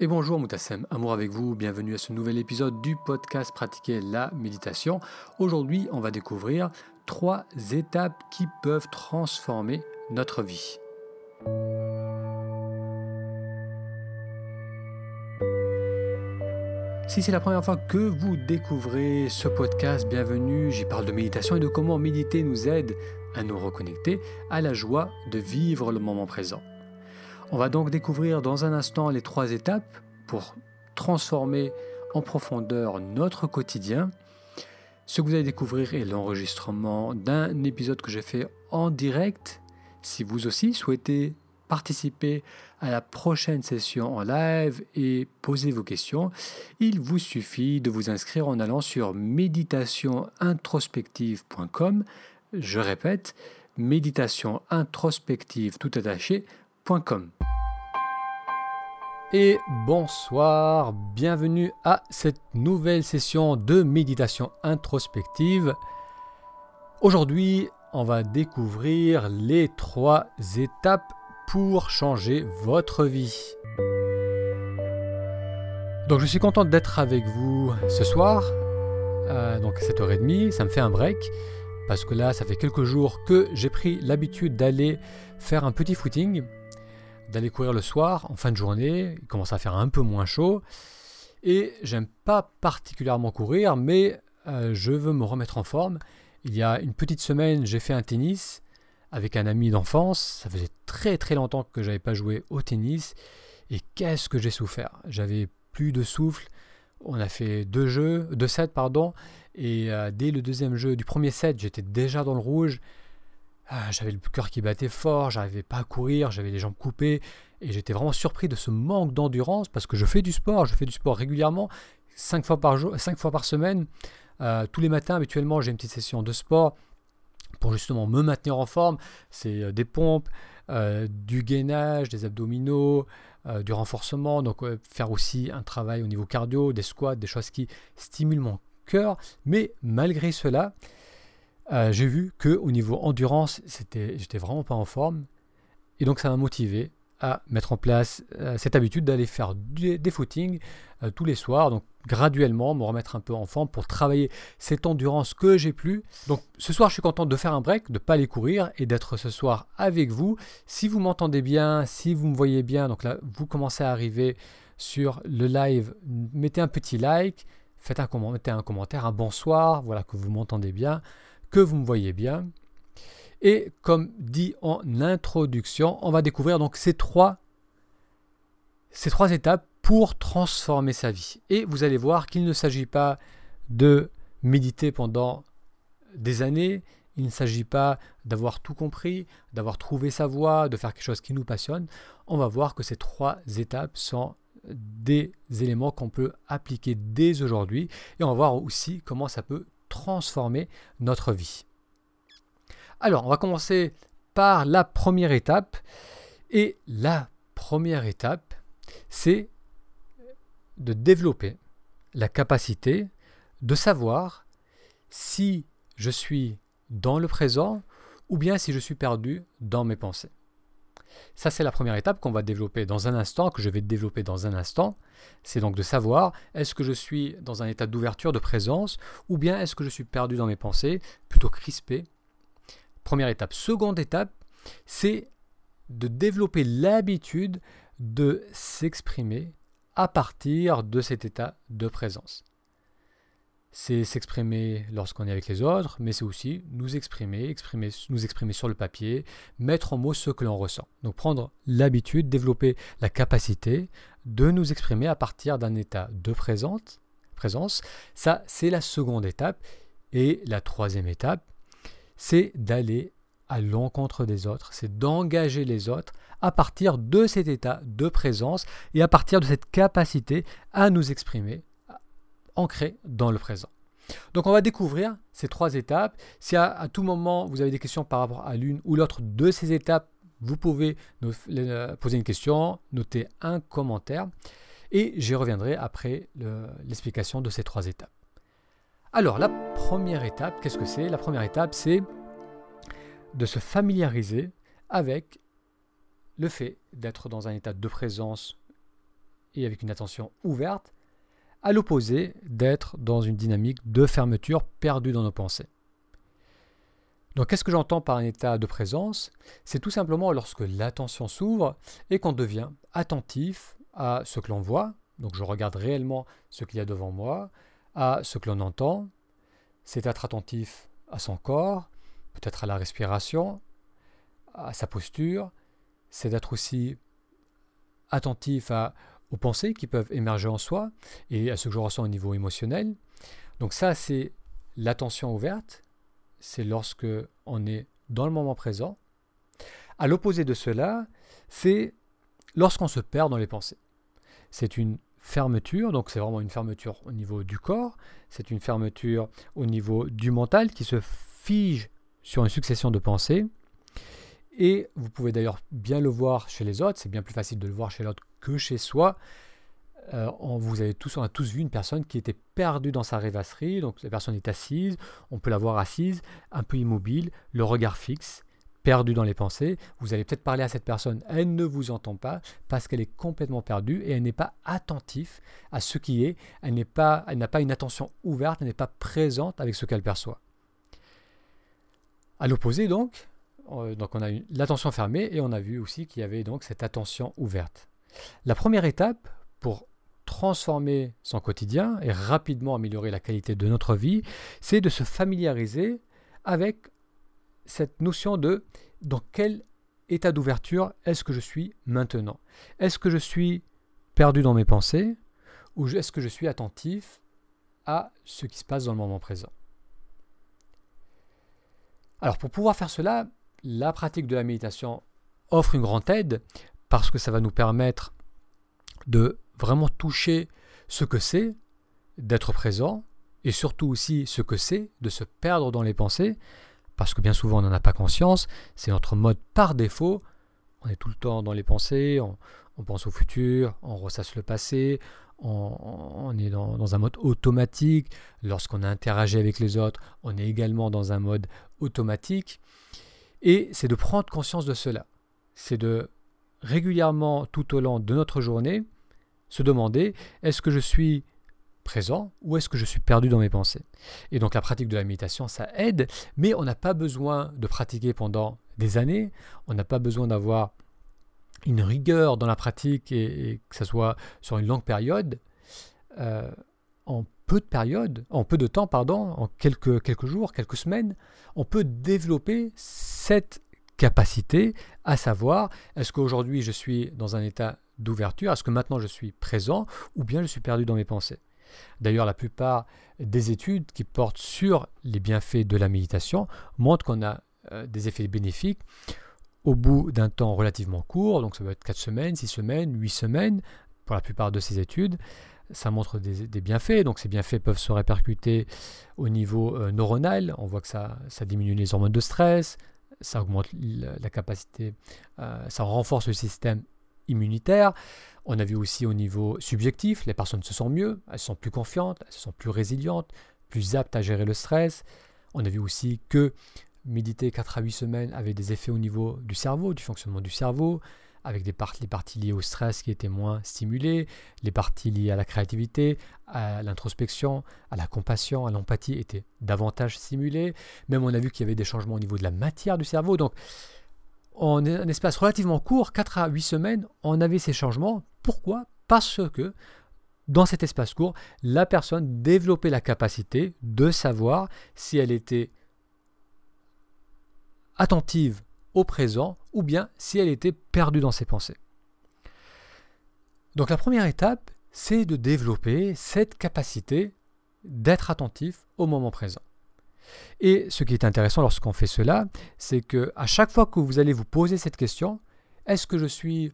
Et bonjour Moutassem, amour avec vous, bienvenue à ce nouvel épisode du podcast Pratiquer la méditation. Aujourd'hui, on va découvrir trois étapes qui peuvent transformer notre vie. Si c'est la première fois que vous découvrez ce podcast, bienvenue. J'y parle de méditation et de comment méditer nous aide à nous reconnecter à la joie de vivre le moment présent. On va donc découvrir dans un instant les trois étapes pour transformer en profondeur notre quotidien. Ce que vous allez découvrir est l'enregistrement d'un épisode que j'ai fait en direct. Si vous aussi souhaitez participer à la prochaine session en live et poser vos questions, il vous suffit de vous inscrire en allant sur méditationintrospective.com. Je répète, méditationintrospective tout Et bonsoir, bienvenue à cette nouvelle session de méditation introspective. Aujourd'hui, on va découvrir les trois étapes pour changer votre vie. Donc je suis content d'être avec vous ce soir, euh, donc à 7h30, ça me fait un break, parce que là ça fait quelques jours que j'ai pris l'habitude d'aller faire un petit footing d'aller courir le soir, en fin de journée, il commence à faire un peu moins chaud. Et j'aime pas particulièrement courir, mais euh, je veux me remettre en forme. Il y a une petite semaine, j'ai fait un tennis avec un ami d'enfance. Ça faisait très très longtemps que j'avais pas joué au tennis. Et qu'est-ce que j'ai souffert J'avais plus de souffle. On a fait deux jeux, deux sets pardon. Et euh, dès le deuxième jeu du premier set, j'étais déjà dans le rouge. Ah, j'avais le cœur qui battait fort, j'arrivais pas à courir, j'avais les jambes coupées et j'étais vraiment surpris de ce manque d'endurance parce que je fais du sport, je fais du sport régulièrement, 5 fois par jour, cinq fois par semaine. Euh, tous les matins, habituellement, j'ai une petite session de sport pour justement me maintenir en forme. C'est euh, des pompes, euh, du gainage, des abdominaux, du renforcement. Donc faire aussi un travail au niveau cardio, des squats, des choses qui stimulent mon cœur. Mais malgré cela, euh, j'ai vu que au niveau endurance, j'étais vraiment pas en forme. Et donc ça m'a motivé à mettre en place euh, cette habitude d'aller faire des, footings euh, tous les soirs, donc graduellement me remettre un peu en forme pour travailler cette endurance que j'ai plus. Donc ce soir je suis content de faire un break, de ne pas aller courir et d'être ce soir avec vous. Si vous m'entendez bien, si vous me voyez bien, donc là vous commencez à arriver sur le live, mettez un petit like, faites mettez un commentaire, un bonsoir, voilà que vous m'entendez bien que vous me voyez bien. Et comme dit en introduction, on va découvrir donc ces trois, ces trois étapes pour transformer sa vie. Et vous allez voir qu'il ne s'agit pas de méditer pendant des années, il ne s'agit pas d'avoir tout compris, d'avoir trouvé sa voie, de faire quelque chose qui nous passionne. On va voir que ces trois étapes sont des éléments qu'on peut appliquer dès aujourd'hui et on va voir aussi comment ça peut transformer notre vie. Alors, on va commencer par la première étape. Et la première étape, c'est de développer la capacité de savoir si je suis dans le présent ou bien si je suis perdu dans mes pensées. Ça, c'est la première étape qu'on va développer dans un instant, que je vais développer dans un instant. C'est donc de savoir est-ce que je suis dans un état d'ouverture, de présence, ou bien est-ce que je suis perdu dans mes pensées, plutôt crispé? Première étape. Seconde étape, c'est de développer l'habitude de s'exprimer à partir de cet état de présence c'est s'exprimer lorsqu'on est avec les autres, mais c'est aussi nous exprimer, nous exprimer sur le papier, mettre en mots ce que l'on ressent. Donc prendre l'habitude, développer la capacité de nous exprimer à partir d'un état de présence. Ça, c'est la seconde étape. Et la troisième étape, c'est d'aller à l'encontre des autres, c'est d'engager les autres à partir de cet état de présence et à partir de cette capacité à nous exprimer ancré dans le présent. Donc on va découvrir ces trois étapes. Si à, tout moment vous avez des questions par rapport à l'une ou l'autre de ces étapes, vous pouvez nous, poser une question, noter un commentaire et j'y reviendrai après l'explication de ces trois étapes. Alors la première étape, qu'est-ce que c'est? La première étape, c'est de se familiariser avec le fait d'être dans un état de présence et avec une attention ouverte, à l'opposé d'être dans une dynamique de fermeture perdue dans nos pensées. Donc qu'est-ce que j'entends par un état de présence? C'est tout simplement lorsque l'attention s'ouvre et qu'on devient attentif à ce que l'on voit, donc je regarde réellement ce qu'il y a devant moi, à ce que l'on entend, c'est être attentif à son corps, peut-être à la respiration, à sa posture, c'est d'être aussi attentif à, aux pensées qui peuvent émerger en soi et à ce que je ressens au niveau émotionnel. Donc ça, c'est l'attention ouverte, c'est lorsque on est dans le moment présent. À l'opposé de cela, c'est lorsqu'on se perd dans les pensées. C'est une fermeture, donc c'est vraiment une fermeture au niveau du corps, c'est une fermeture au niveau du mental qui se fige sur une succession de pensées. Et vous pouvez d'ailleurs bien le voir chez les autres, c'est bien plus facile de le voir chez l'autre que chez soi. Euh, vous on a tous vu une personne qui était perdue dans sa rêvasserie, donc la personne est assise, on peut la voir assise, un peu immobile, le regard fixe, perdue dans les pensées. Vous allez peut-être parler à cette personne, elle ne vous entend pas parce qu'elle est complètement perdue et elle n'est pas attentive à ce qui est, elle n'a pas une attention ouverte, elle n'est pas présente avec ce qu'elle perçoit. À l'opposé donc, euh, donc on a l'attention fermée et on a vu aussi qu'il y avait donc cette attention ouverte. La première étape pour transformer son quotidien et rapidement améliorer la qualité de notre vie, c'est de se familiariser avec cette notion de dans quel état d'ouverture est-ce que je suis maintenant. Est-ce que je suis perdu dans mes pensées ou est-ce que je suis attentif à ce qui se passe dans le moment présent? Alors pour pouvoir faire cela, la pratique de la méditation offre une grande aide parce que ça va nous permettre de vraiment toucher ce que c'est d'être présent et surtout aussi ce que c'est de se perdre dans les pensées, parce que bien souvent on n'en a pas conscience, c'est notre mode par défaut, on est tout le temps dans les pensées, on, pense au futur, on ressasse le passé, on, est dans, dans, un mode automatique, lorsqu'on a interagi avec les autres, on est également dans un mode automatique, et c'est de prendre conscience de cela, c'est de régulièrement tout au long de notre journée, se demander est-ce que je suis présent ou est-ce que je suis perdu dans mes pensées? Et donc la pratique de la méditation, ça aide, mais on n'a pas besoin de pratiquer pendant des années, on n'a pas besoin d'avoir une rigueur dans la pratique et, que ce soit sur une longue période. Euh, en peu de période, en peu de temps, pardon, en quelques, quelques jours, quelques semaines, on peut développer cette capacité à savoir est-ce qu'aujourd'hui je suis dans un état d'ouverture Est-ce que maintenant je suis présent ou bien je suis perdu dans mes pensées D'ailleurs, la plupart des études qui portent sur les bienfaits de la méditation montrent qu'on a euh, des effets bénéfiques au bout d'un temps relativement court, donc ça peut être 4 semaines, 6 semaines, 8 semaines, pour la plupart de ces études. Ça montre des, bienfaits, donc ces bienfaits peuvent se répercuter au niveau euh, neuronal. On voit que ça, ça diminue les hormones de stress, ça augmente la, capacité, euh, ça renforce le système immunitaire. On a vu aussi au niveau subjectif, les personnes se sentent mieux, elles sont plus confiantes, elles sentent plus résilientes, plus aptes à gérer le stress. On a vu aussi que méditer 4 à 8 semaines avait des effets au niveau du cerveau, du fonctionnement du cerveau, avec des parties, liées au stress qui étaient moins stimulées, les parties liées à la créativité, à l'introspection, à la compassion, à l'empathie étaient davantage stimulées. Même on a vu qu'il y avait des changements au niveau de la matière du cerveau. Donc en un espace relativement court, 4 à 8 semaines, on avait ces changements. Pourquoi? Parce que dans cet espace court, la personne développait la capacité de savoir si elle était attentive au présent ou bien si elle était perdue dans ses pensées. Donc la première étape, c'est de développer cette capacité d'être attentif au moment présent. Et ce qui est intéressant lorsqu'on fait cela, c'est que à chaque fois que vous allez vous poser cette question, est-ce que je suis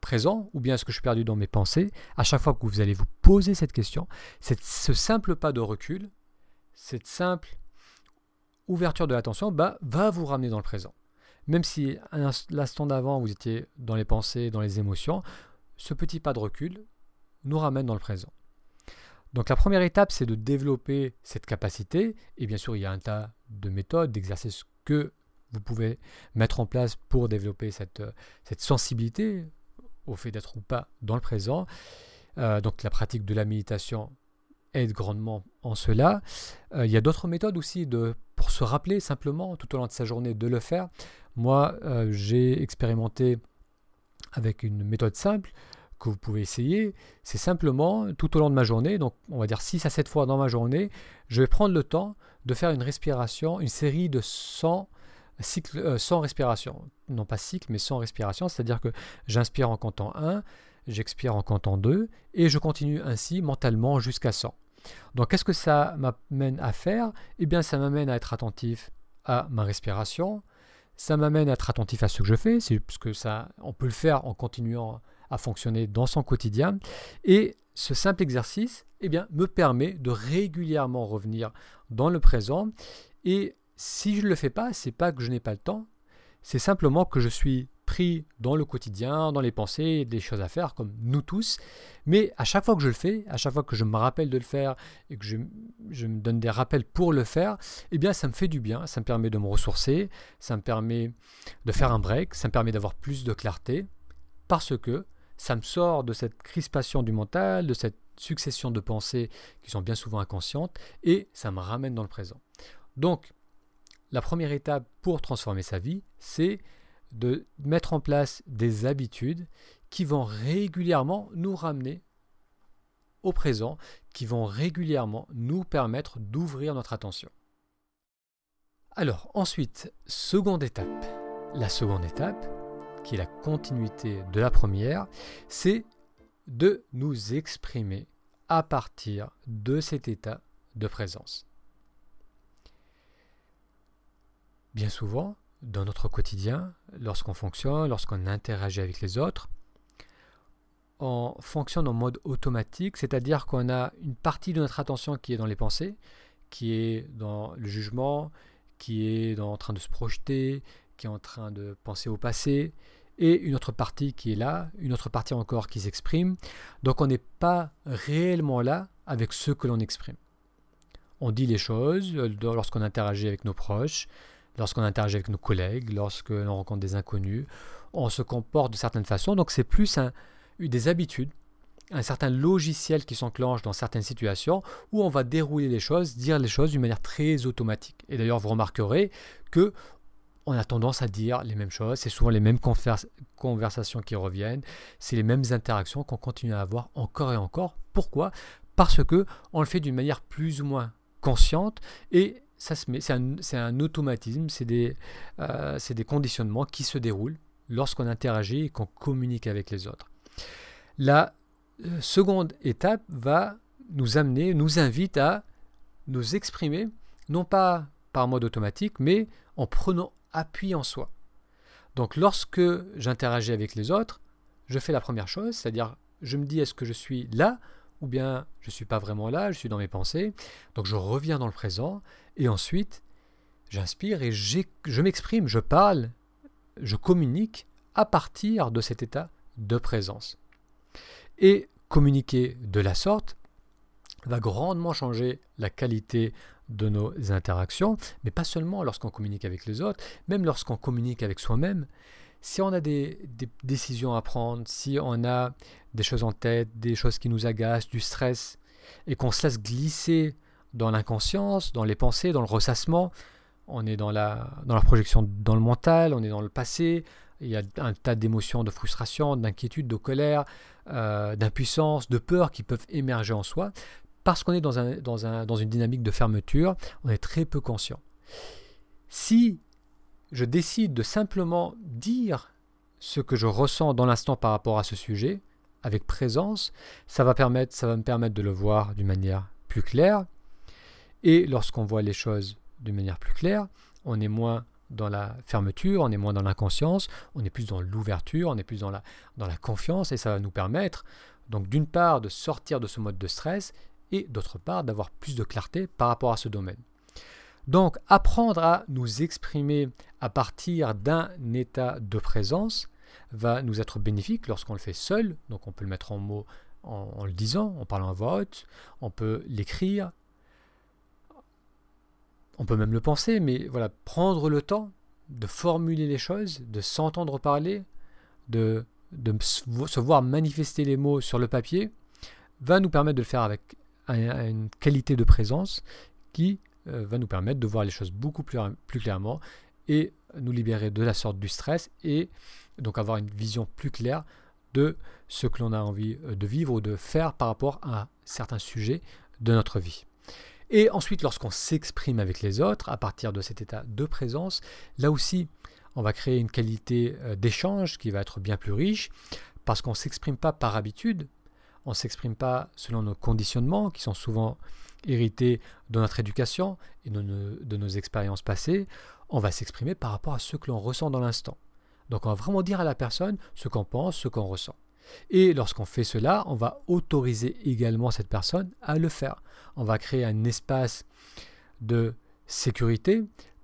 présent ou bien est-ce que je suis perdu dans mes pensées À chaque fois que vous allez vous poser cette question, ce simple pas de recul, cette simple ouverture de l'attention bah, va vous ramener dans le présent. Même si l'instant d'avant vous étiez dans les pensées, dans les émotions, ce petit pas de recul nous ramène dans le présent. Donc la première étape, c'est de développer cette capacité. Et bien sûr, il y a un tas de méthodes, d'exercices que vous pouvez mettre en place pour développer cette, cette sensibilité au fait d'être ou pas dans le présent. Euh, donc la pratique de la méditation aide grandement en cela. Euh, il y a d'autres méthodes aussi de, pour se rappeler simplement tout au long de sa journée de le faire. Moi, euh, j'ai expérimenté avec une méthode simple que vous pouvez essayer. C'est simplement tout au long de ma journée, donc on va dire 6 à 7 fois dans ma journée, je vais prendre le temps de faire une respiration, une série de 100 cycles, sans respiration. Non pas cycle, mais sans respiration, c'est-à-dire que j'inspire en comptant 1, j'expire en comptant 2, et je continue ainsi mentalement jusqu'à 100. Donc qu'est-ce que ça m'amène à faire? Eh bien ça m'amène à être attentif à ma respiration, ça m'amène à être attentif à ce que je fais, c'est parce que ça, on peut le faire en continuant à fonctionner dans son quotidien, et ce simple exercice eh me permet de régulièrement revenir dans le présent, et si je ne le fais pas, c'est pas que je n'ai pas le temps, c'est simplement que je suis pris dans le quotidien, dans les pensées, des choses à faire, comme nous tous. Mais à chaque fois que je le fais, à chaque fois que je me rappelle de le faire et que je, me donne des rappels pour le faire, eh bien ça me fait du bien, ça me permet de me ressourcer, ça me permet de faire un break, ça me permet d'avoir plus de clarté, parce que ça me sort de cette crispation du mental, de cette succession de pensées qui sont bien souvent inconscientes, et ça me ramène dans le présent. Donc, la première étape pour transformer sa vie, c'est de mettre en place des habitudes qui vont régulièrement nous ramener au présent, qui vont régulièrement nous permettre d'ouvrir notre attention. Alors ensuite, seconde étape. La seconde étape, qui est la continuité de la première, c'est de nous exprimer à partir de cet état de présence. Bien souvent, dans notre quotidien, lorsqu'on fonctionne, lorsqu'on interagit avec les autres, on fonctionne en mode automatique, c'est-à-dire qu'on a une partie de notre attention qui est dans les pensées, qui est dans le jugement, qui est en train de se projeter, qui est en train de penser au passé, et une autre partie qui est là, une autre partie encore qui s'exprime. Donc on n'est pas réellement là avec ce que l'on exprime. On dit les choses euh, lorsqu'on interagit avec nos proches, lorsqu'on interagit avec nos collègues, lorsque l'on rencontre des inconnus, on se comporte de certaines façons. Donc c'est plus un, des habitudes, un certain logiciel qui s'enclenche dans certaines situations où on va dérouler les choses, dire les choses d'une manière très automatique. Et d'ailleurs, vous remarquerez que on a tendance à dire les mêmes choses, c'est souvent les mêmes conversations qui reviennent, c'est les mêmes interactions qu'on continue à avoir encore et encore. Pourquoi? Parce que on le fait d'une manière plus ou moins consciente et c'est un, automatisme, euh, c'est des, conditionnements qui se déroulent lorsqu'on interagit et qu'on communique avec les autres. La euh, seconde étape va nous amener, nous invite à nous exprimer, non pas par mode automatique, mais en prenant appui en soi. Donc lorsque j'interagis avec les autres, je fais la première chose, c'est-à-dire je me dis est-ce que je suis là ou bien je ne suis pas vraiment là, je suis dans mes pensées. Donc je reviens dans le présent et ensuite j'inspire et je m'exprime, je parle, je communique à partir de cet état de présence. Et communiquer de la sorte va grandement changer la qualité de nos interactions, mais pas seulement lorsqu'on communique avec les autres, même lorsqu'on communique avec soi-même. Si on a des, décisions à prendre, si on a des choses en tête, des choses qui nous agacent, du stress, et qu'on se laisse glisser dans l'inconscience, dans les pensées, dans le ressassement, on est dans la, dans la projection dans le mental, on est dans le passé, il y a un tas d'émotions, de frustration, d'inquiétude, de colère, euh, d'impuissance, de peur qui peuvent émerger en soi. Parce qu'on est dans, un, dans, un, dans une dynamique de fermeture, on est très peu conscient. Si je décide de simplement dire ce que je ressens dans l'instant par rapport à ce sujet, avec présence, ça va, me permettre de le voir d'une manière plus claire. Et lorsqu'on voit les choses d'une manière plus claire, on est moins dans la fermeture, on est moins dans l'inconscience, on est plus dans l'ouverture, on est plus dans la, dans la confiance, et ça va nous permettre, donc d'une part, de sortir de ce mode de stress, et d'autre part, d'avoir plus de clarté par rapport à ce domaine. Donc, apprendre à nous exprimer à partir d'un état de présence va nous être bénéfique lorsqu'on le fait seul. Donc, on peut le mettre en mots en, le disant, en parlant à voix haute. On peut l'écrire. On peut même le penser, mais voilà, prendre le temps de formuler les choses, de s'entendre parler, de se voir manifester les mots sur le papier, va nous permettre de le faire avec une qualité de présence qui euh, va nous permettre de voir les choses beaucoup plus, clairement et nous libérer de la sorte du stress et donc avoir une vision plus claire de ce que l'on a envie euh, de vivre ou de faire par rapport à certains sujets de notre vie. Et ensuite, lorsqu'on s'exprime avec les autres, à partir de cet état de présence, là aussi, on va créer une qualité euh, d'échange qui va être bien plus riche, parce qu'on ne s'exprime pas par habitude, on ne s'exprime pas selon nos conditionnements, qui sont souvent hérités de notre éducation et de nos expériences passées, on va s'exprimer par rapport à ce que l'on ressent dans l'instant. Donc on va vraiment dire à la personne ce qu'on pense, ce qu'on ressent. Et lorsqu'on fait cela, on va autoriser également cette personne à le faire. On va créer un espace de sécurité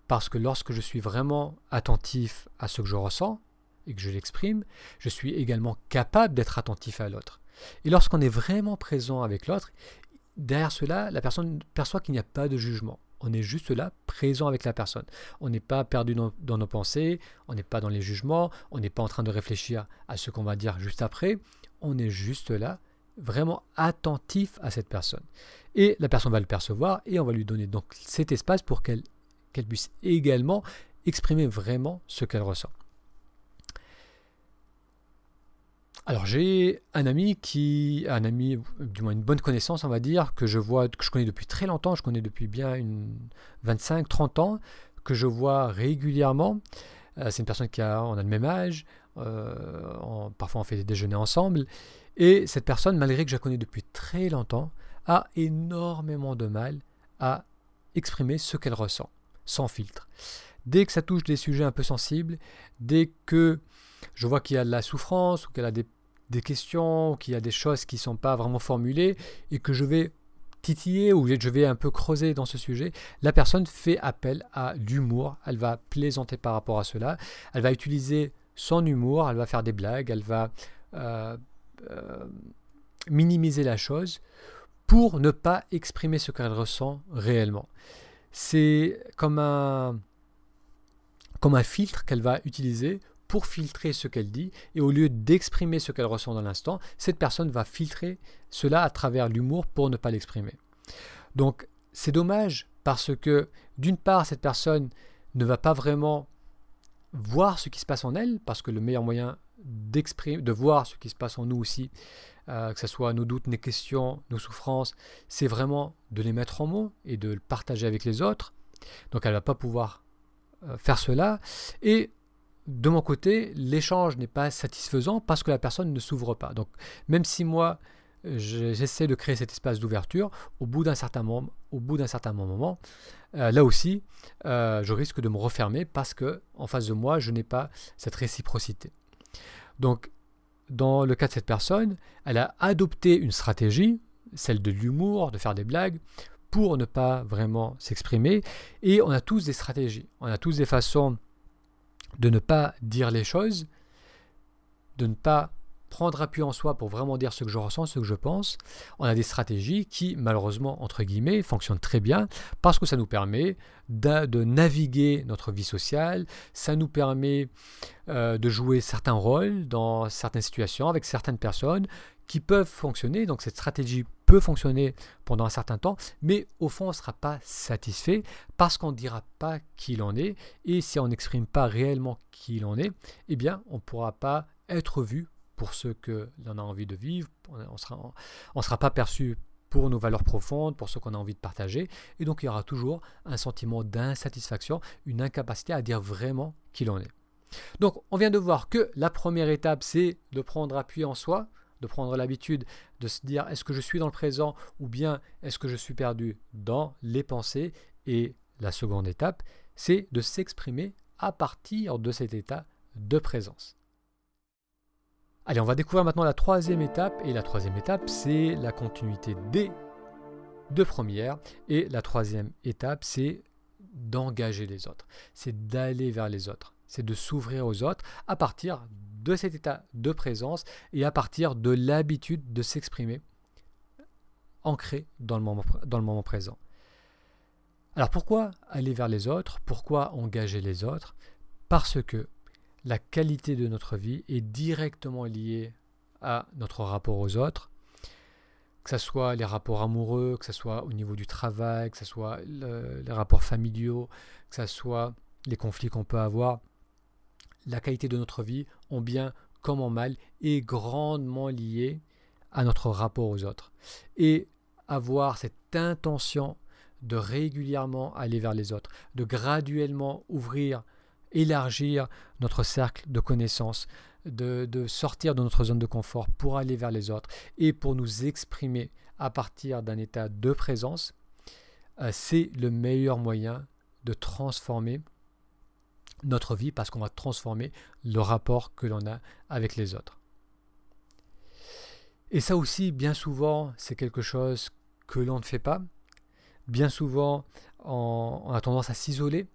parce que lorsque je suis vraiment attentif à ce que je ressens et que je l'exprime, je suis également capable d'être attentif à l'autre. Et lorsqu'on est vraiment présent avec l'autre, derrière cela, la personne perçoit qu'il n'y a pas de jugement. On est juste là, présent avec la personne. On n'est pas perdu dans, nos pensées, on n'est pas dans les jugements, on n'est pas en train de réfléchir à ce qu'on va dire juste après. On est juste là, vraiment attentif à cette personne. Et la personne va le percevoir et on va lui donner donc cet espace pour qu'elle puisse également exprimer vraiment ce qu'elle ressent. Alors j'ai un ami qui, un ami, du moins une bonne connaissance, on va dire, que je vois, que je connais depuis très longtemps, je connais depuis bien une 25-30 ans, que je vois régulièrement. Euh, c'est une personne qui a, on a le même âge, euh, parfois on fait des déjeuners ensemble, et cette personne, malgré que je la connais depuis très longtemps, a énormément de mal à exprimer ce qu'elle ressent, sans filtre. Dès que ça touche des sujets un peu sensibles, dès que je vois qu'il y a de la souffrance ou qu'elle a des des questions, qu'il y a des choses qui ne sont pas vraiment formulées et que je vais titiller ou je vais un peu creuser dans ce sujet, la personne fait appel à l'humour, elle va plaisanter par rapport à cela, elle va utiliser son humour, elle va faire des blagues, elle va euh, euh, minimiser la chose pour ne pas exprimer ce qu'elle ressent réellement. C'est comme un, comme un filtre qu'elle va utiliser pour filtrer ce qu'elle dit, et au lieu d'exprimer ce qu'elle ressent dans l'instant, cette personne va filtrer cela à travers l'humour pour ne pas l'exprimer. Donc c'est dommage parce que d'une part, cette personne ne va pas vraiment voir ce qui se passe en elle, parce que le meilleur moyen de voir ce qui se passe en nous aussi, euh, que ce soit nos doutes, nos questions, nos souffrances, c'est vraiment de les mettre en mots et de le partager avec les autres. Donc elle ne va pas pouvoir euh, faire cela. Et de mon côté, l'échange n'est pas satisfaisant parce que la personne ne s'ouvre pas. Donc, même si moi, j'essaie de créer cet espace d'ouverture, au bout d'un certain moment, euh, là aussi, euh, je risque de me refermer parce que en face de moi, je n'ai pas cette réciprocité. Donc, dans le cas de cette personne, elle a adopté une stratégie, celle de l'humour, de faire des blagues, pour ne pas vraiment s'exprimer. Et on a tous des stratégies, on a tous des façons de ne pas dire les choses, de ne pas prendre appui en soi pour vraiment dire ce que je ressens, ce que je pense. On a des stratégies qui, malheureusement, entre guillemets, fonctionnent très bien parce que ça nous permet de, naviguer notre vie sociale, ça nous permet euh, de jouer certains rôles dans certaines situations avec certaines personnes qui peuvent fonctionner. Donc cette stratégie peut fonctionner pendant un certain temps, mais au fond, on ne sera pas satisfait parce qu'on ne dira pas qui il en est. Et si on n'exprime pas réellement qui il en est, eh bien, on ne pourra pas être vu pour ce que l'on a envie de vivre. On ne sera, on sera pas perçu pour nos valeurs profondes, pour ce qu'on a envie de partager. Et donc, il y aura toujours un sentiment d'insatisfaction, une incapacité à dire vraiment qui l'on est. Donc, on vient de voir que la première étape, c'est de prendre appui en soi, de prendre l'habitude de se dire est-ce que je suis dans le présent ou bien est-ce que je suis perdu dans les pensées? Et la seconde étape, c'est de s'exprimer à partir de cet état de présence. Allez, on va découvrir maintenant la troisième étape. Et la troisième étape, c'est la continuité des deux premières. Et la troisième étape, c'est d'engager les autres. C'est d'aller vers les autres. C'est de s'ouvrir aux autres à partir de cet état de présence et à partir de l'habitude de s'exprimer ancré dans le, moment, dans le moment présent. Alors pourquoi aller vers les autres? Pourquoi engager les autres? Parce que la qualité de notre vie est directement liée à notre rapport aux autres, que ce soit les rapports amoureux, que ce soit au niveau du travail, que ce soit les rapports familiaux, que ce soit les conflits qu'on peut avoir. La qualité de notre vie, en bien comme en mal, est grandement liée à notre rapport aux autres. Et avoir cette intention de régulièrement aller vers les autres, de graduellement ouvrir, élargir notre cercle de connaissances, de, sortir de notre zone de confort pour aller vers les autres et pour nous exprimer à partir d'un état de présence, euh, c'est le meilleur moyen de transformer notre vie parce qu'on va transformer le rapport que l'on a avec les autres. Et ça aussi, bien souvent, c'est quelque chose que l'on ne fait pas. Bien souvent, on, a tendance à s'isoler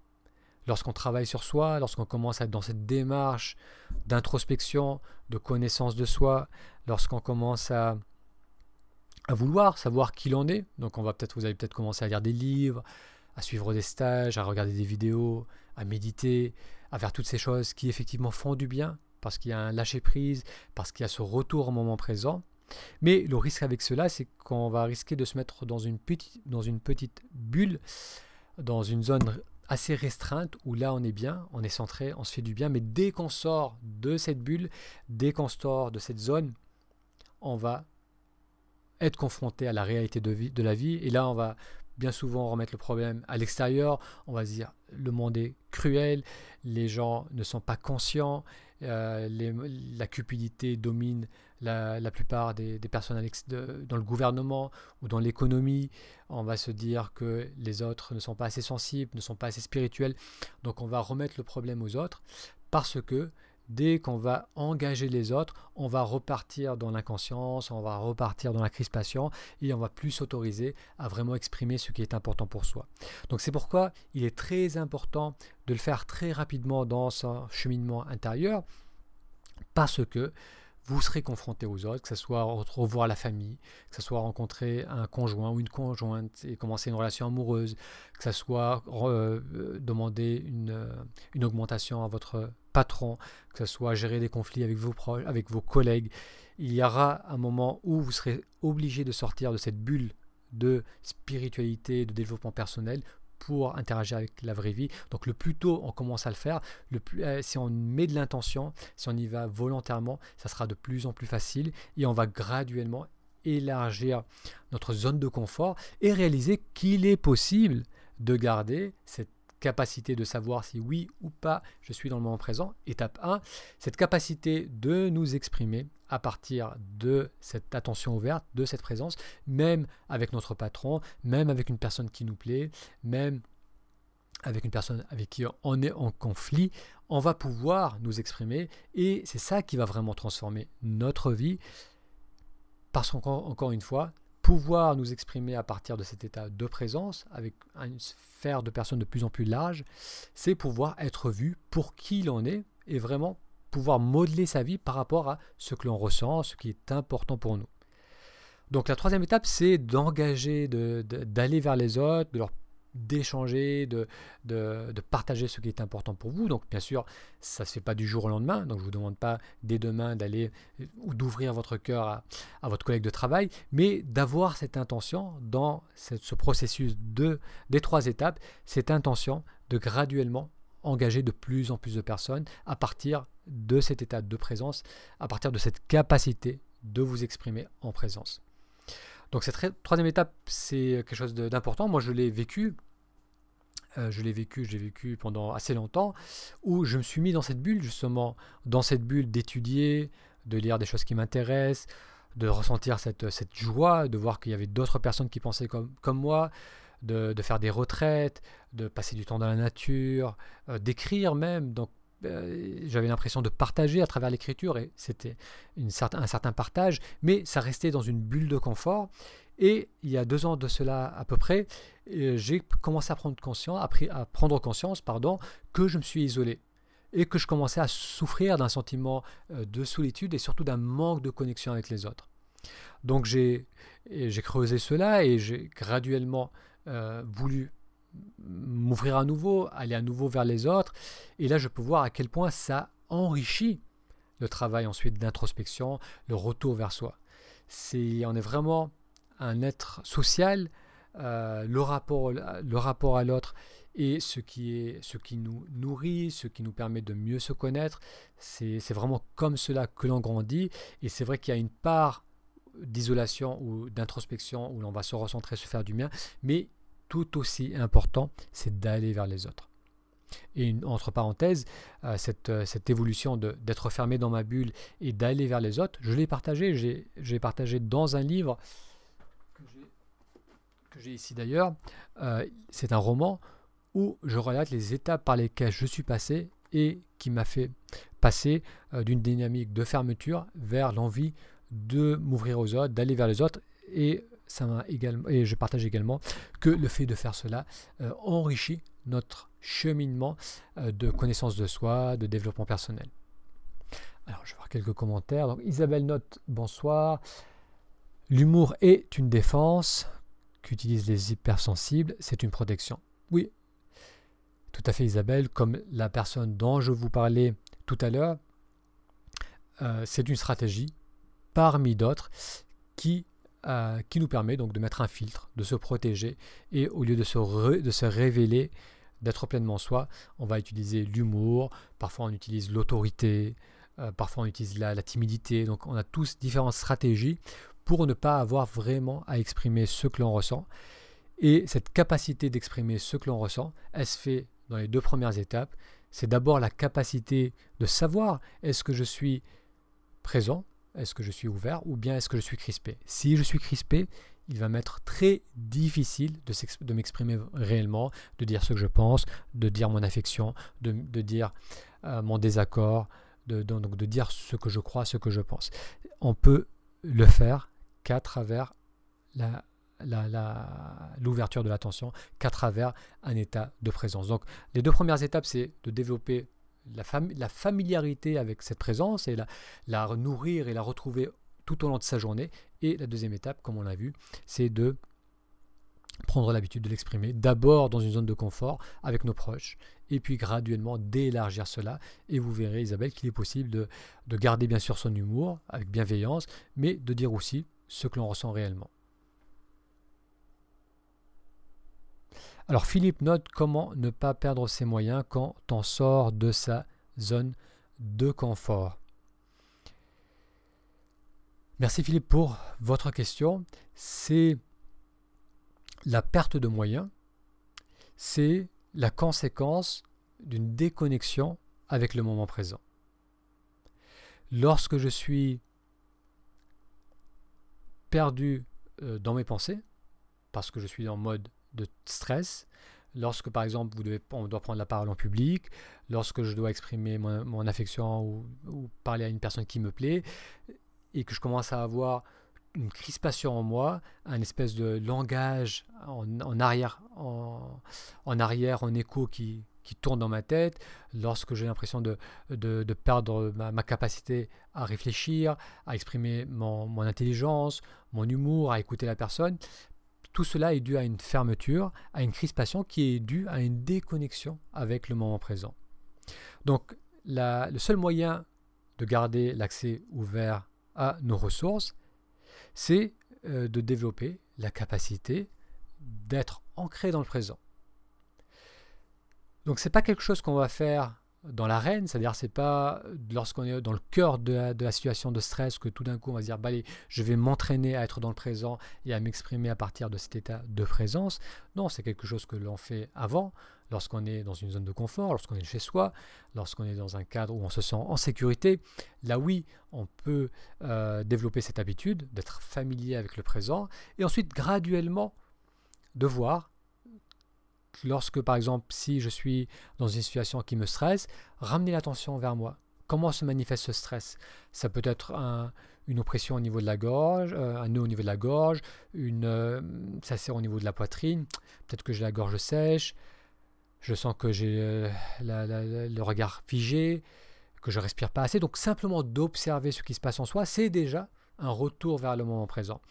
lorsqu'on travaille sur soi, lorsqu'on commence à être dans cette démarche d'introspection, de connaissance de soi, lorsqu'on commence à, vouloir savoir qui l'on est. Donc on va peut-être, vous allez peut-être commencer à lire des livres, à suivre des stages, à regarder des vidéos, à méditer, à faire toutes ces choses qui effectivement font du bien, parce qu'il y a un lâcher-prise, parce qu'il y a ce retour au moment présent. Mais le risque avec cela, c'est qu'on va risquer de se mettre dans une petite, bulle, dans une zone assez restreinte où là on est bien, on est centré, on se fait du bien, mais dès qu'on sort de cette bulle, dès qu'on sort de cette zone, on va être confronté à la réalité de, de la vie et là on va bien souvent remettre le problème à l'extérieur, on va dire le monde est cruel, les gens ne sont pas conscients, euh, la cupidité domine la, plupart des, personnes dans le gouvernement ou dans l'économie. On va se dire que les autres ne sont pas assez sensibles, ne sont pas assez spirituels. Donc on va remettre le problème aux autres parce que dès qu'on va engager les autres, on va repartir dans l'inconscience, on va repartir dans la crispation et on va plus s'autoriser à vraiment exprimer ce qui est important pour soi. Donc c'est pourquoi il est très important de le faire très rapidement dans son cheminement intérieur parce que vous serez confronté aux autres, que ce soit revoir la famille, que ce soit rencontrer un conjoint ou une conjointe et commencer une relation amoureuse, que ce soit euh, demander euh, une, augmentation à votre patron, que ce soit gérer des conflits avec vos proches, avec vos collègues. Il y aura un moment où vous serez obligé de sortir de cette bulle de spiritualité, de développement personnel pour interagir avec la vraie vie. Donc le plus tôt on commence à le faire, euh, si on met de l'intention, si on y va volontairement, ça sera de plus en plus facile et on va graduellement élargir notre zone de confort et réaliser qu'il est possible de garder cette capacité de savoir si oui ou pas je suis dans le moment présent. Étape 1, cette capacité de nous exprimer à partir de cette attention ouverte, de cette présence, même avec notre patron, même avec une personne qui nous plaît, même avec une personne avec qui on est en conflit, on va pouvoir nous exprimer et c'est ça qui va vraiment transformer notre vie. Parce qu'encore encore une fois, pouvoir nous exprimer à partir de cet état de présence avec une sphère de personnes de plus en plus large, c'est pouvoir être vu pour qui l'on est et vraiment pouvoir modeler sa vie par rapport à ce que l'on ressent, ce qui est important pour nous. Donc la troisième étape, c'est d'engager, d'aller vers les autres, de leur d'échanger, de, partager ce qui est important pour vous. Donc bien sûr, ça ne se fait pas du jour au lendemain, donc je ne vous demande pas dès demain d'aller euh, ou d'ouvrir votre cœur à, votre collègue de travail, mais d'avoir cette intention dans ce processus de, des trois étapes, cette intention de graduellement engager de plus en plus de personnes à partir de cet état de présence, à partir de cette capacité de vous exprimer en présence. Donc cette troisième étape, c'est quelque chose d'important. Moi, je l'ai vécu. Euh, je l'ai vécu, j'ai vécu pendant assez longtemps, où je me suis mis dans cette bulle, justement, dans cette bulle d'étudier, de lire des choses qui m'intéressent, de ressentir cette, joie, de voir qu'il y avait d'autres personnes qui pensaient comme, moi, de, faire des retraites, de passer du temps dans la nature, euh, d'écrire même. Donc j'avais l'impression de partager à travers l'écriture et c'était un certain partage, mais ça restait dans une bulle de confort. Et il y a deux ans de cela à peu près, euh, j'ai commencé à prendre conscience, à, prendre conscience pardon, que je me suis isolé et que je commençais à souffrir d'un sentiment euh, de solitude et surtout d'un manque de connexion avec les autres. Donc j'ai creusé cela et j'ai graduellement voulu m'ouvrir à nouveau, aller à nouveau vers les autres. Et là, je peux voir à quel point ça enrichit le travail ensuite d'introspection, le retour vers soi. C'est, on est vraiment un être social, euh, le, rapport, le rapport à l'autre et ce qui, est, ce qui nous nourrit, ce qui nous permet de mieux se connaître. C'est, c'est vraiment comme cela que l'on grandit et c'est vrai qu'il y a une part d'isolation ou d'introspection où l'on va se recentrer, se faire du bien, mais tout aussi important, c'est d'aller vers les autres. Et entre parenthèses, euh, cette, euh, cette, évolution d'être fermé dans ma bulle et d'aller vers les autres, je l'ai partagé, j'ai partagé dans un livre que j'ai ici d'ailleurs. Euh, c'est un roman où je relate les étapes par lesquelles je suis passé et qui m'a fait passer d'une dynamique de fermeture vers l'envie de m'ouvrir aux autres, d'aller vers les autres et ça également, et je partage également que le fait de faire cela enrichit notre cheminement euh, de connaissance de soi, de développement personnel. Alors, je vais voir quelques commentaires. Isabelle note bonsoir. L'humour est une défense qu'utilisent les hypersensibles, c'est une protection. Oui, tout à fait Isabelle, comme la personne dont je vous parlais tout à l'heure, euh, c'est une stratégie parmi d'autres qui, euh, qui nous permet donc de mettre un filtre, de se protéger et au lieu de se, de se révéler d'être pleinement soi, on va utiliser l'humour, parfois on utilise l'autorité, euh, parfois on utilise la, timidité. Donc on a tous différentes stratégies pour ne pas avoir vraiment à exprimer ce que l'on ressent. Et cette capacité d'exprimer ce que l'on ressent, elle se fait dans les deux premières étapes. C'est d'abord la capacité de savoir est-ce que je suis présent, est-ce que je suis ouvert ou bien est-ce que je suis crispé. Si je suis crispé, il va m'être très difficile de, m'exprimer réellement, de dire ce que je pense, de dire mon affection, de, dire euh, mon désaccord, de, donc de dire ce que je crois, ce que je pense. On peut le faire qu'à travers l'ouverture de l'attention, qu'à travers un état de présence. Donc les deux premières étapes, c'est de développer la, familiarité avec cette présence et la, nourrir et la retrouver tout au long de sa journée. Et la deuxième étape, comme on l'a vu, c'est de prendre l'habitude de l'exprimer, d'abord dans une zone de confort avec nos proches, et puis graduellement d'élargir cela. Et vous verrez, Isabelle, qu'il est possible de garder bien sûr son humour avec bienveillance, mais de dire aussi ce que l'on ressent réellement. Alors Philippe note comment ne pas perdre ses moyens quand on sort de sa zone de confort. Merci Philippe pour votre question. C'est la perte de moyens, c'est la conséquence d'une déconnexion avec le moment présent. Lorsque je suis perdu euh, dans mes pensées, parce que je suis en mode de stress, lorsque par exemple vous devez, on doit prendre la parole en public, lorsque je dois exprimer mon, affection ou, parler à une personne qui me plaît, et que je commence à avoir une crispation en moi, un espèce de langage en, arrière, en, arrière, en écho qui, qui, tourne dans ma tête, lorsque j'ai l'impression de, de, perdre ma, capacité à réfléchir, à exprimer mon, mon, intelligence, mon humour, à écouter la personne, tout cela est dû à une fermeture, à une crispation qui est due à une déconnexion avec le moment présent. Donc le seul moyen de garder l'accès ouvert à nos ressources, c'est euh, de développer la capacité d'être ancré dans le présent. Donc c'est pas quelque chose qu'on va faire dans l'arène, c'est-à-dire c'est pas lorsqu'on est dans le cœur de la, situation de stress que tout d'un coup on va se dire bah allez, je vais m'entraîner à être dans le présent et à m'exprimer à partir de cet état de présence. Non, c'est quelque chose que l'on fait avant, lorsqu'on est dans une zone de confort, lorsqu'on est chez soi, lorsqu'on est dans un cadre où on se sent en sécurité. Là oui, on peut euh, développer cette habitude d'être familier avec le présent et ensuite graduellement de voir lorsque, par exemple, si je suis dans une situation qui me stresse, ramener l'attention vers moi. Comment se manifeste ce stress? Ça peut être une oppression au niveau de la gorge, euh, un nœud au niveau de la gorge, une, euh, ça sert au niveau de la poitrine, peut-être que j'ai la gorge sèche, je sens que j'ai euh, le regard figé, que je respire pas assez. Donc simplement d'observer ce qui se passe en soi, c'est déjà un retour vers le moment présent.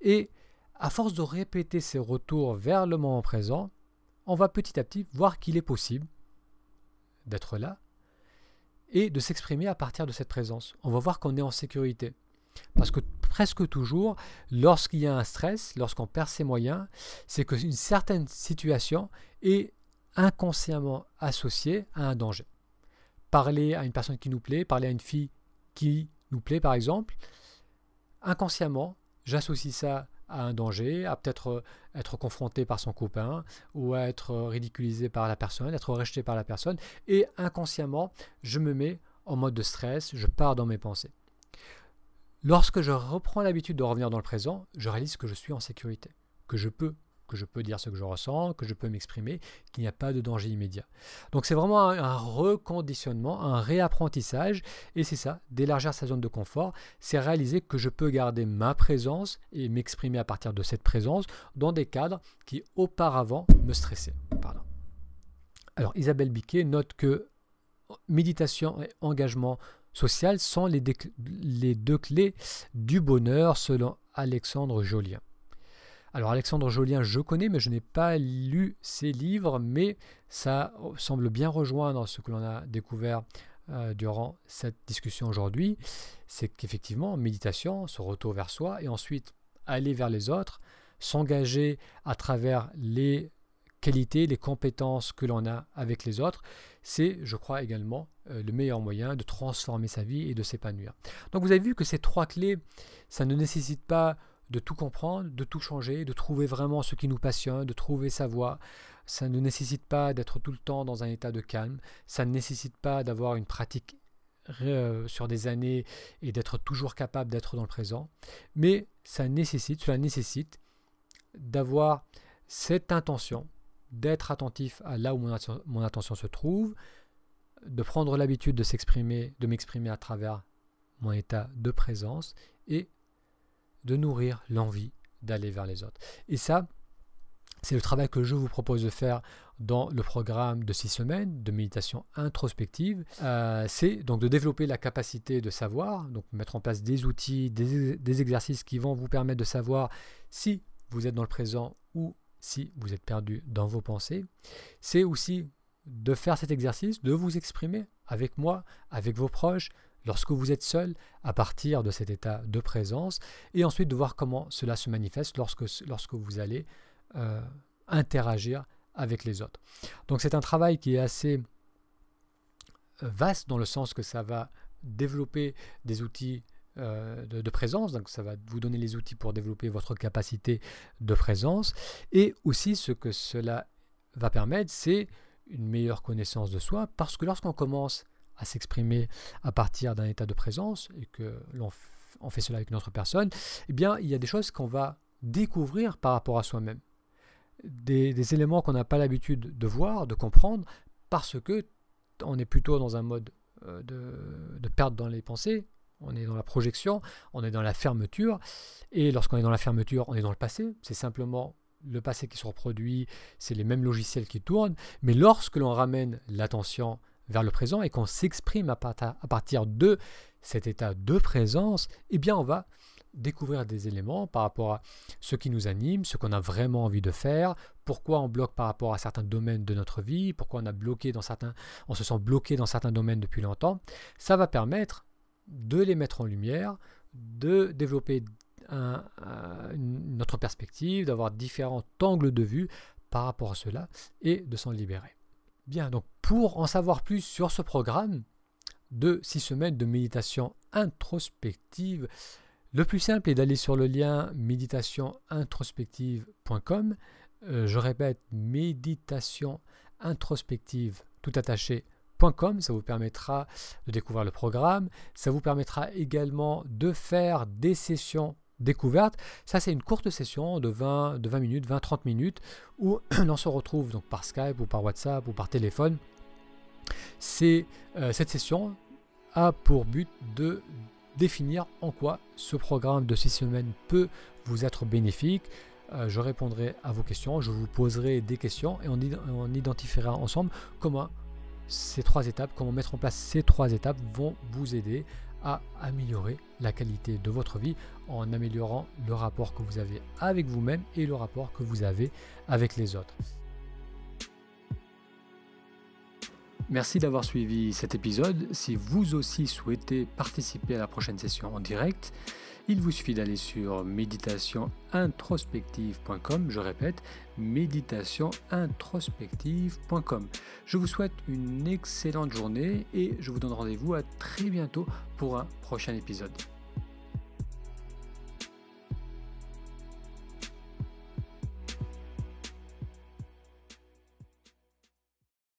Et à force de répéter ces retours vers le moment présent, on va petit à petit voir qu'il est possible d'être là et de s'exprimer à partir de cette présence. On va voir qu'on est en sécurité. Parce que presque toujours, lorsqu'il y a un stress, lorsqu'on perd ses moyens, c'est qu'une certaine situation est inconsciemment associée à un danger. Parler à une personne qui nous plaît, parler à une fille qui nous plaît par exemple, inconsciemment, j'associe ça à un danger, à peut-être euh, être confronté par son copain ou à être ridiculisé par la personne, être rejeté par la personne, et inconsciemment, je me mets en mode de stress, je pars dans mes pensées. Lorsque je reprends l'habitude de revenir dans le présent, je réalise que je suis en sécurité, que je peux que je peux dire ce que je ressens, que je peux m'exprimer, qu'il n'y a pas de danger immédiat. Donc c'est vraiment un, reconditionnement, un réapprentissage, et c'est ça, d'élargir sa zone de confort, c'est réaliser que je peux garder ma présence et m'exprimer à partir de cette présence dans des cadres qui auparavant me stressaient. Alors Isabelle Biquet note que méditation et engagement social sont les deux clés du bonheur selon Alexandre Jolien. Alors Alexandre Jolien, je connais, mais je n'ai pas lu ses livres, mais ça semble bien rejoindre ce que l'on a découvert euh, durant cette discussion aujourd'hui. C'est qu'effectivement, méditation, ce retour vers soi, et ensuite aller vers les autres, s'engager à travers les qualités, les compétences que l'on a avec les autres, c'est, je crois également, euh, le meilleur moyen de transformer sa vie et de s'épanouir. Donc vous avez vu que ces trois clés, ça ne nécessite pas de tout comprendre, de tout changer, de trouver vraiment ce qui nous passionne, de trouver sa voie. Ça ne nécessite pas d'être tout le temps dans un état de calme, ça ne nécessite pas d'avoir une pratique euh, sur des années et d'être toujours capable d'être dans le présent, mais ça nécessite, cela nécessite d'avoir cette intention, d'être attentif à là où mon, mon attention se trouve, de prendre l'habitude de s'exprimer, de m'exprimer à travers mon état de présence et de nourrir l'envie d'aller vers les autres. Et ça, c'est le travail que je vous propose de faire dans le programme de six semaines de méditation introspective. Euh, c'est donc de développer la capacité de savoir, donc mettre en place des outils, des, des, exercices qui vont vous permettre de savoir si vous êtes dans le présent ou si vous êtes perdu dans vos pensées. C'est aussi de faire cet exercice, de vous exprimer avec moi, avec vos proches, lorsque vous êtes seul à partir de cet état de présence et ensuite de voir comment cela se manifeste lorsque, lorsque vous allez euh, interagir avec les autres. Donc c'est un travail qui est assez euh, vaste dans le sens que ça va développer des outils euh, de, de, présence, donc ça va vous donner les outils pour développer votre capacité de présence et aussi ce que cela va permettre, c'est une meilleure connaissance de soi parce que lorsqu'on commence à s'exprimer à partir d'un état de présence et que l'on fait cela avec notre personne, eh bien, il y a des choses qu'on va découvrir par rapport à soi-même. Des, éléments qu'on n'a pas l'habitude de voir, de comprendre, parce que on est plutôt dans un mode euh, de, de perte dans les pensées, on est dans la projection, on est dans la fermeture, et lorsqu'on est dans la fermeture, on est dans le passé, c'est simplement le passé qui se reproduit, c'est les mêmes logiciels qui tournent, mais lorsque l'on ramène l'attention vers le présent et qu'on s'exprime à, partir de cet état de présence, eh bien on va découvrir des éléments par rapport à ce qui nous anime, ce qu'on a vraiment envie de faire, pourquoi on bloque par rapport à certains domaines de notre vie, pourquoi on a bloqué dans certains, on se sent bloqué dans certains domaines depuis longtemps. Ça va permettre de les mettre en lumière, de développer notre perspective, d'avoir différents angles de vue par rapport à cela et de s'en libérer. Bien, donc pour en savoir plus sur ce programme de 6 semaines de méditation introspective, le plus simple est d'aller sur le lien méditationintrospective.com. Euh, je répète, méditation introspective tout attaché.com. Ça vous permettra de découvrir le programme. Ça vous permettra également de faire des sessions découverte. Ça, c'est une courte session de 20, de 20 minutes, 20-30 minutes, où l'on se retrouve donc par Skype ou par WhatsApp ou par téléphone. C'est euh, cette session a pour but de définir en quoi ce programme de 6 semaines peut vous être bénéfique. Euh, je répondrai à vos questions, je vous poserai des questions et on, on identifiera ensemble comment ces trois étapes, comment mettre en place ces trois étapes vont vous aider à améliorer la qualité de votre vie en améliorant le rapport que vous avez avec vous-même et le rapport que vous avez avec les autres. Merci d'avoir suivi cet épisode. Si vous aussi souhaitez participer à la prochaine session en direct, il vous suffit d'aller sur méditationintrospective.com, je répète, méditationintrospective.com. Je vous souhaite une excellente journée et je vous donne rendez-vous à très bientôt pour un prochain épisode.